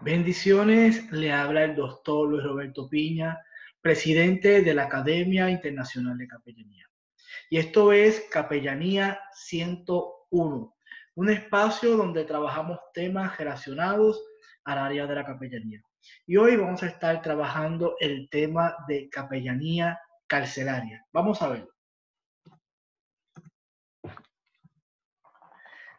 Bendiciones, le habla el doctor Luis Roberto Piña, presidente de la Academia Internacional de Capellanía. Y esto es Capellanía 101, un espacio donde trabajamos temas relacionados al área de la capellanía. Y hoy vamos a estar trabajando el tema de capellanía carcelaria. Vamos a verlo.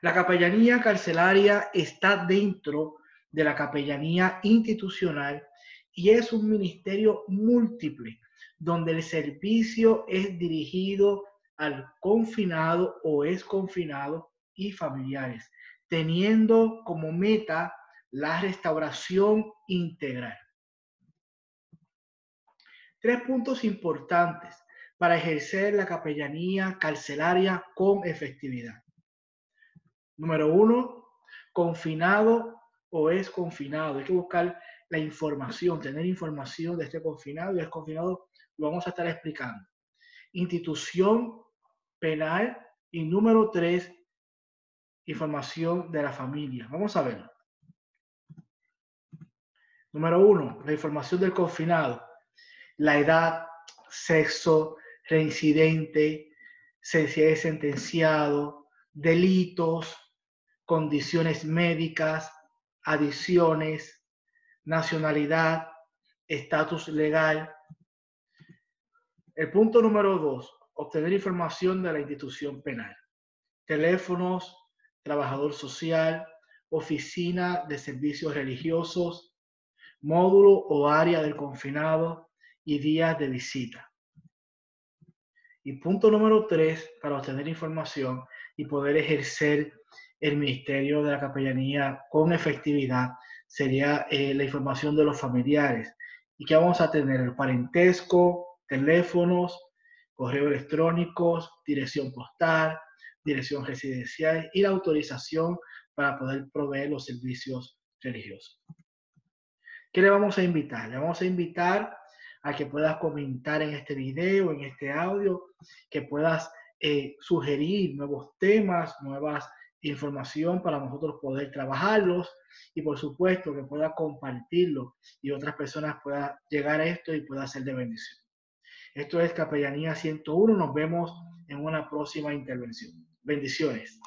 La capellanía carcelaria está dentro de la capellanía institucional y es un ministerio múltiple donde el servicio es dirigido al confinado o es confinado y familiares, teniendo como meta la restauración integral. Tres puntos importantes para ejercer la capellanía carcelaria con efectividad. Número uno, confinado o es confinado. Hay que buscar la información, tener información de este confinado y es confinado, lo vamos a estar explicando. Institución penal y número tres, información de la familia. Vamos a verlo. Número uno, la información del confinado. La edad, sexo, reincidente, sentenciado, delitos, condiciones médicas, adiciones, nacionalidad, estatus legal. El punto número dos, obtener información de la institución penal. Teléfonos, trabajador social, oficina de servicios religiosos, módulo o área del confinado y días de visita. Y punto número tres, para obtener información y poder ejercer el ministerio de la capellanía con efectividad, sería eh, la información de los familiares. ¿Y qué vamos a tener? El parentesco, teléfonos, correo electrónicos, dirección postal, dirección residencial y la autorización para poder proveer los servicios religiosos. ¿Qué le vamos a invitar? Le vamos a invitar a que puedas comentar en este video, en este audio, que puedas eh, sugerir nuevos temas, nuevas información para nosotros poder trabajarlos y por supuesto que pueda compartirlo y otras personas puedan llegar a esto y pueda ser de bendición. Esto es Capellanía 101. Nos vemos en una próxima intervención. Bendiciones.